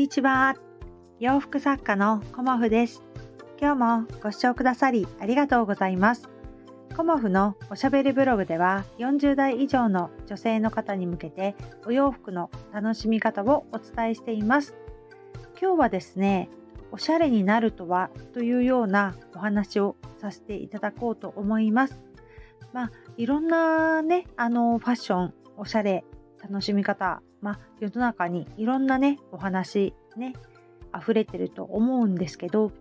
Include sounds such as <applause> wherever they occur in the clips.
にちは。洋服作家のコモフです。今日もご視聴くださりありがとうございます。コモフのおしゃべりブログでは40代以上の女性の方に向けてお洋服の楽しみ方をお伝えしています。今日はですね、おしゃれになるとはというようなお話をさせていただこうと思います。まあ、いろんなね、あのファッション、おしゃれ、楽しみ方まあ、世の中にいろんなねお話ね溢れてると思うんですけど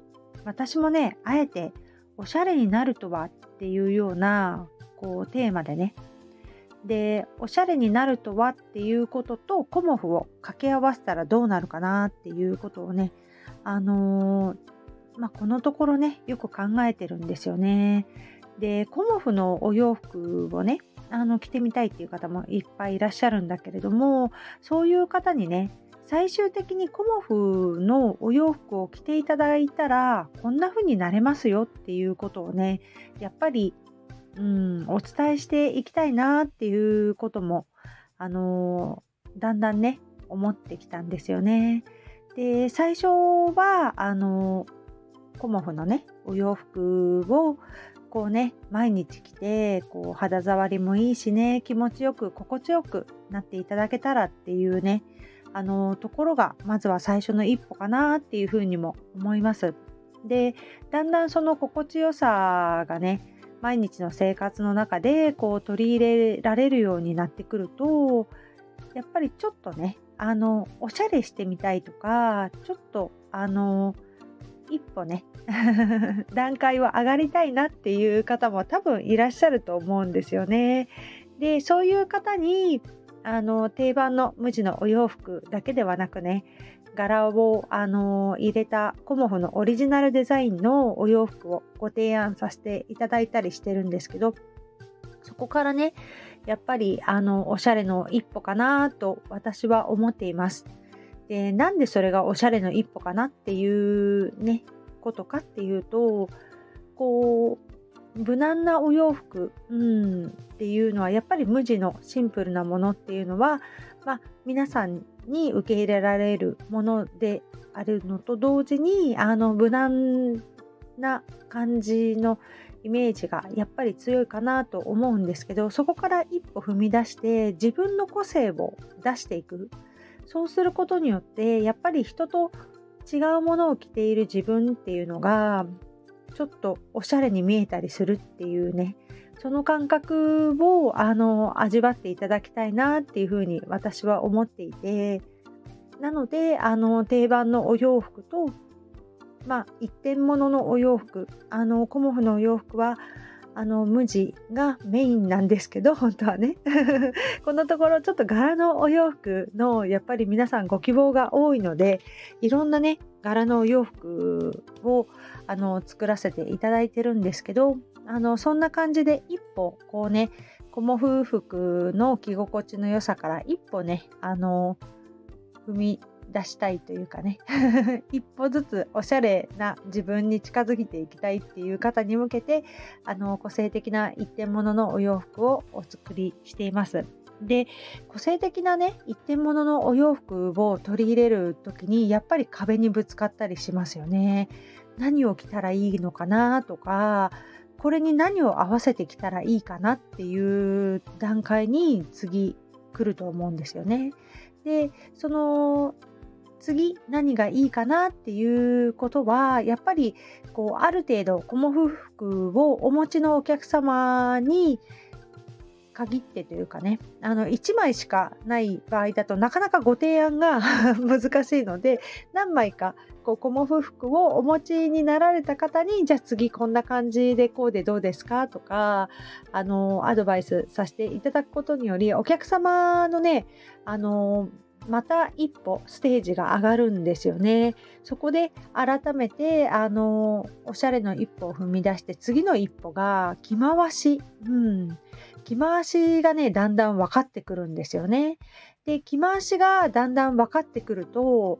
私もねあえておしゃれになるとはっていうようなこうテーマでねでおしゃれになるとはっていうこととコモフを掛け合わせたらどうなるかなっていうことをねあのー、まあ、このところねよく考えてるんですよね。でコモフのお洋服をねあの着てみたいっていう方もいっぱいいらっしゃるんだけれどもそういう方にね最終的にコモフのお洋服を着ていただいたらこんな風になれますよっていうことをねやっぱり、うん、お伝えしていきたいなっていうこともあのだんだんね思ってきたんですよね。で最初はあのコモフのねお洋服をこうね毎日着てこう肌触りもいいしね気持ちよく心地よくなっていただけたらっていうねあのところがまずは最初の一歩かなっていうふうにも思います。でだんだんその心地よさがね毎日の生活の中でこう取り入れられるようになってくるとやっぱりちょっとねあのおしゃれしてみたいとかちょっとあの一歩ね <laughs> 段階を上がりたいなっていう方も多分いらっしゃると思うんですよね。でそういう方にあの定番の無地のお洋服だけではなくね柄をあの入れたコモフのオリジナルデザインのお洋服をご提案させていただいたりしてるんですけどそこからねやっぱりあのおしゃれの一歩かなと私は思っています。でなんでそれがおしゃれの一歩かなっていうねことかっていうとこう無難なお洋服、うん、っていうのはやっぱり無地のシンプルなものっていうのは、まあ、皆さんに受け入れられるものであるのと同時にあの無難な感じのイメージがやっぱり強いかなと思うんですけどそこから一歩踏み出して自分の個性を出していく。そうすることによってやっぱり人と違うものを着ている自分っていうのがちょっとおしゃれに見えたりするっていうねその感覚をあの味わっていただきたいなっていうふうに私は思っていてなのであの定番のお洋服とまあ一点物のお洋服あのコモフのお洋服はあの無地がメインなんですけど <laughs> 本当はね。<laughs> このところちょっと柄のお洋服のやっぱり皆さんご希望が多いのでいろんなね柄のお洋服をあの作らせていただいてるんですけどあのそんな感じで一歩こうねコモフ服の着心地の良さから一歩ねあの踏み出したいというかね <laughs> 一歩ずつおしゃれな自分に近づいていきたいっていう方に向けてあの個性的な一点物のお洋服をお作りしています。で個性的なね一点物のお洋服を取り入れる時にやっぱり壁にぶつかったりしますよね。何を着たらいいのかなとかこれに何を合わせてきたらいいかなっていう段階に次来ると思うんですよね。でその次何がいいかなっていうことはやっぱりこうある程度コモフ服をお持ちのお客様に限ってというかね。あの1枚しかない場合だとなかなかご提案が <laughs> 難しいので何枚かこうコモフ服をお持ちになられた方にじゃあ次こんな感じでこうでどうですかとかあのアドバイスさせていただくことによりお客様のねあのまた一歩ステージが上がるんですよね。そこで改めてあのおしゃれの一歩を踏み出して次の一歩が着回し、うん、着回しがねだんだん分かってくるんですよね。で着回しがだんだん分かってくると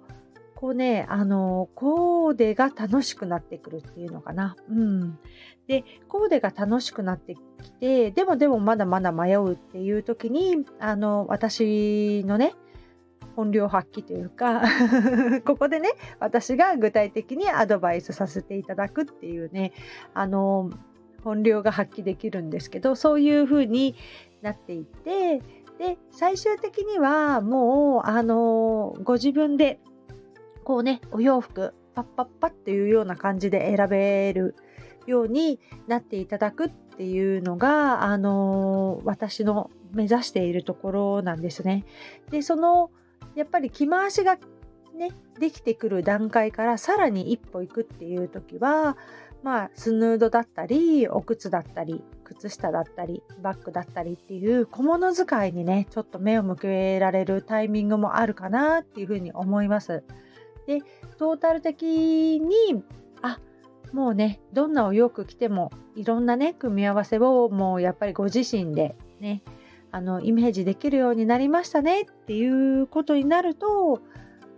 こうねあのコーデが楽しくなってくるっていうのかな。うん、でコーデが楽しくなってきてでもでもまだまだ迷うっていう時にあの私のね本領発揮というか <laughs> ここでね私が具体的にアドバイスさせていただくっていうねあの本領が発揮できるんですけどそういう風になっていてで最終的にはもうあのご自分でこうねお洋服パッパッパっていうような感じで選べるようになっていただくっていうのがあの私の目指しているところなんですね。でそのやっぱり着回しがねできてくる段階からさらに一歩行くっていう時はまあスヌードだったりお靴だったり靴下だったりバッグだったりっていう小物使いにねちょっと目を向けられるタイミングもあるかなっていうふうに思います。でトータル的にあもうねどんなお洋服着てもいろんなね組み合わせをもうやっぱりご自身でねあのイメージできるようになりましたねっていうことになると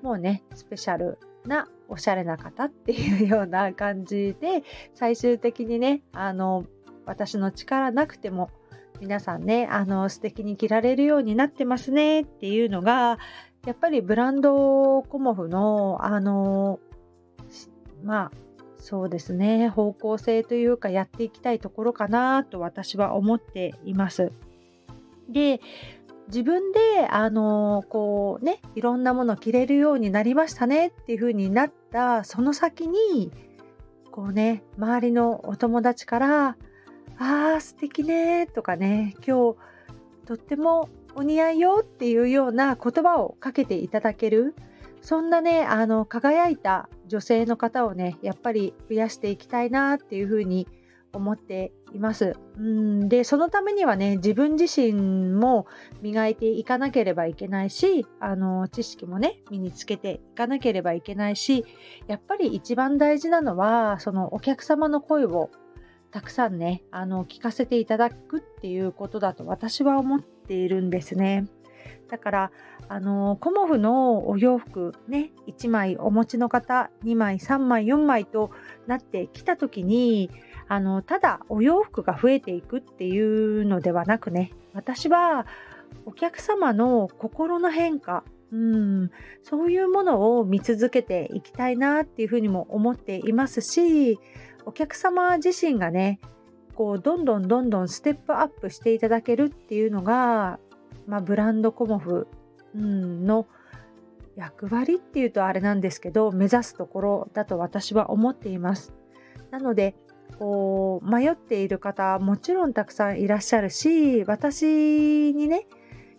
もうねスペシャルなおしゃれな方っていうような感じで最終的にねあの私の力なくても皆さんねあの素敵に着られるようになってますねっていうのがやっぱりブランドコモフのあのまあそうですね方向性というかやっていきたいところかなと私は思っています。で自分であのこうねいろんなもの着れるようになりましたねっていう風になったその先にこうね周りのお友達から「あー素敵ね」とかね「今日とってもお似合いよ」っていうような言葉をかけていただけるそんなねあの輝いた女性の方をねやっぱり増やしていきたいなっていう風に思います思っています。うんでそのためにはね自分自身も磨いていかなければいけないしあの知識もね身につけていかなければいけないしやっぱり一番大事なのはそのお客様の声をたくさんねあの聞かせていただくっていうことだと私は思っているんですね。だからあのコモフのお洋服ね1枚お持ちの方2枚3枚4枚となってきた時にあのただお洋服が増えていくっていうのではなくね私はお客様の心の変化うんそういうものを見続けていきたいなっていうふうにも思っていますしお客様自身がねこうどんどんどんどんステップアップしていただけるっていうのが、まあ、ブランドコモフ、うん、の役割っていうとあれなんですけど目指すところだと私は思っています。なのでこう迷っている方もちろんたくさんいらっしゃるし私にね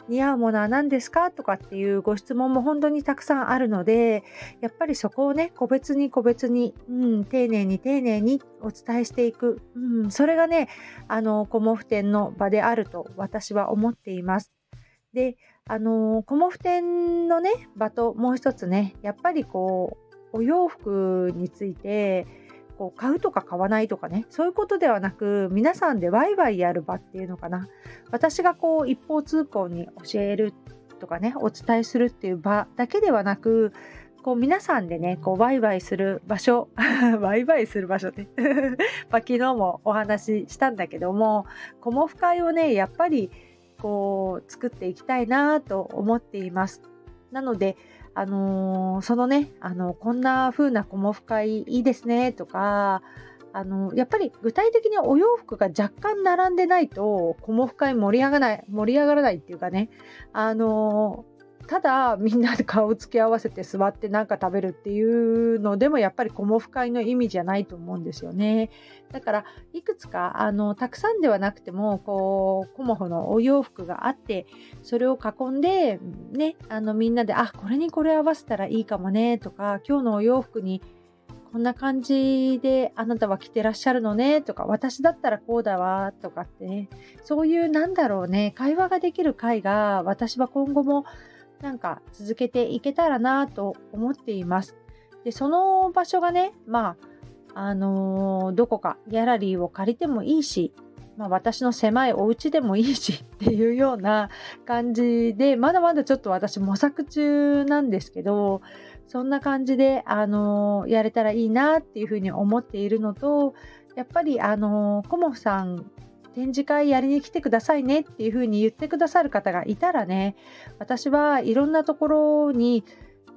似合うものは何ですかとかっていうご質問も本当にたくさんあるのでやっぱりそこをね個別に個別に、うん、丁寧に丁寧にお伝えしていく、うん、それがねあのコモフ展の場であると私は思っています。であのコモフ展のね場ともう一つねやっぱりこうお洋服についてこう買うとか買わないとかねそういうことではなく皆さんでワイワイやる場っていうのかな。私がこう一方通行に教えるとかねお伝えするっていう場だけではなくこう皆さんでねこうワイワイする場所 <laughs> ワイワイする場所ね <laughs> ま昨日もお話ししたんだけどもコモフ会をねやっぱりこう作っていきたいなと思っています。なのであのー、そのね、あの、こんな風なコモフ会いいですねとか、あの、やっぱり具体的にお洋服が若干並んでないと、子も深い盛り上がらない、盛り上がらないっていうかね、あのただみんなで顔をつき合わせて座って何か食べるっていうのでもやっぱりコモフ会の意味じゃないと思うんですよね。だからいくつかあのたくさんではなくてもこうコモフのお洋服があってそれを囲んでねあのみんなであこれにこれ合わせたらいいかもねとか今日のお洋服にこんな感じであなたは着てらっしゃるのねとか私だったらこうだわとかってねそういうなんだろうね会話ができる会が私は今後もなんか続けていけたらなと思っています。で、その場所がね、まあ、あのー、どこかギャラリーを借りてもいいし、まあ、私の狭いお家でもいいし <laughs> っていうような感じで、まだまだちょっと私模索中なんですけど、そんな感じで、あのー、やれたらいいなっていうふうに思っているのと、やっぱり、あのー、コモフさん展示会やりに来てくださいねっていうふうに言ってくださる方がいたらね私はいろんなところに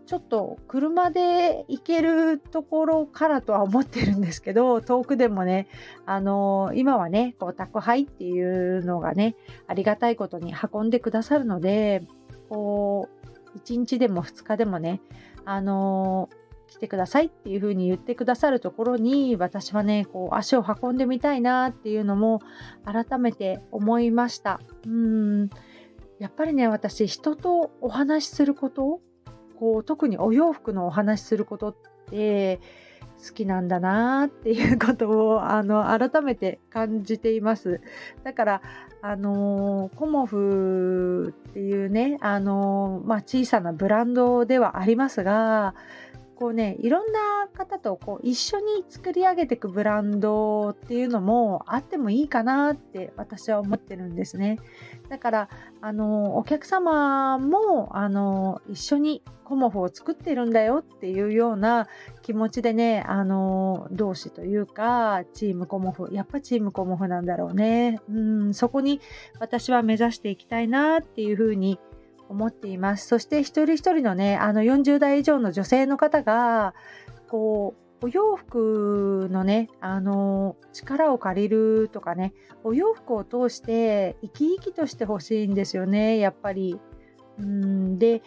ちょっと車で行けるところからとは思ってるんですけど遠くでもねあの今はねこう宅配っていうのがねありがたいことに運んでくださるのでこう1日でも2日でもねあの来てくださいっていう風に言ってくださるところに私はねこう足を運んでみたいなっていうのも改めて思いました。うん。やっぱりね私人とお話しすることこう特にお洋服のお話しすることって好きなんだなっていうことをあの改めて感じています。だからあのコモフっていうねあの、まあ、小さなブランドではありますがこうねいろんな方とこう一緒に作り上げていくブランドっていうのもあってもいいかなって私は思ってるんですね。だからあのお客様もあの一緒にコモフを作ってるんだよっていうような気持ちでねあの同志というかチームコモフやっぱチームコモフなんだろうね。うんそこに私は目指していきたいなっていうふうに思っています。そして一人一人のね、あの40代以上の女性の方が、こう、お洋服のね、あの、力を借りるとかね、お洋服を通して生き生きとしてほしいんですよね、やっぱり。うんで、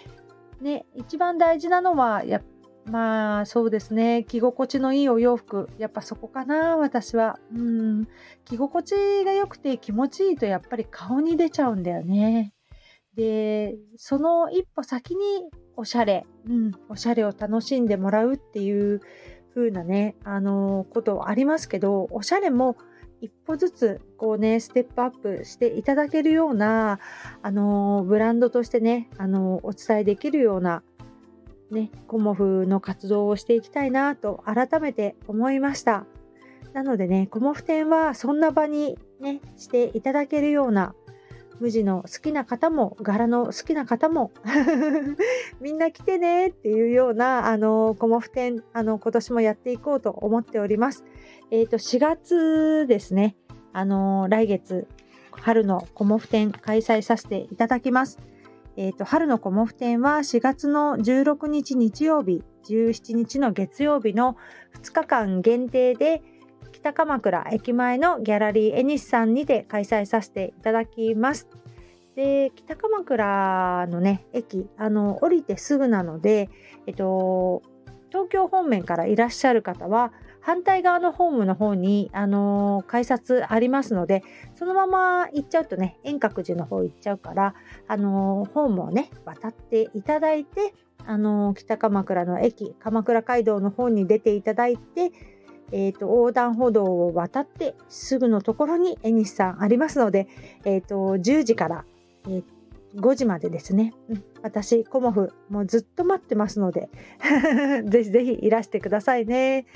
ね、一番大事なのは、やまあそうですね着心地のいいお洋服やっぱそこかな私はうん着心地が良くて気持ちいいとやっぱり顔に出ちゃうんだよねでその一歩先におしゃれ、うん、おしゃれを楽しんでもらうっていう風なねあのことありますけどおしゃれも一歩ずつこうねステップアップしていただけるようなあのブランドとしてねあのお伝えできるようなねコモフの活動をしていきたいなと改めて思いました。なのでねコモフ展はそんな場にねしていただけるような無地の好きな方も柄の好きな方も <laughs> みんな来てねっていうようなあのコモフ展あの今年もやっていこうと思っております。えっ、ー、と4月ですねあの来月春のコモフ展開催させていただきます。えーと、春のコモフ展は4月の16日日曜日17日の月曜日の2日間限定で北鎌倉駅前のギャラリーエニスさんにて開催させていただきます。で北鎌倉のね駅あの降りてすぐなので、えっと、東京方面からいらっしゃる方は反対側のホームの方に、あの改札ありますのでそのまま行っちゃうとね遠隔寺の方行っちゃうから、あのホームをね渡っていただいて、あの北鎌倉の駅鎌倉街道の方に出ていただいてえーと、横断歩道を渡ってすぐのところにエニスさんありますので、えーと、10時から、えー、5時までですね、うん、私コモフもうずっと待ってますので <laughs> ぜひぜひいらしてくださいね。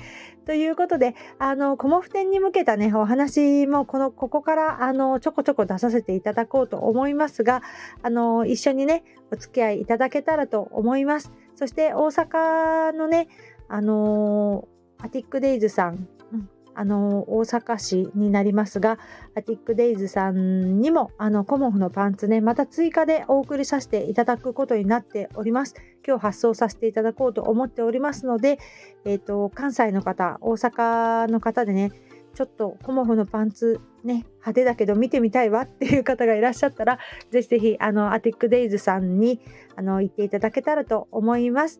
ということであのコモフ展に向けたねお話もこのここからあのちょこちょこ出させていただこうと思いますがあの一緒にねお付き合いいただけたらと思います。そして大阪のねあのアティックデイズさん、うん、あの大阪市になりますがアティックデイズさんにもあのコモフのパンツねまた追加でお送りさせていただくことになっております。今日発送させていただこうと思っておりますので、えーと、関西の方大阪の方でねちょっとコモフのパンツね派手だけど見てみたいわっていう方がいらっしゃったらぜひぜひあのアティックデイズさんにあの行っていただけたらと思います。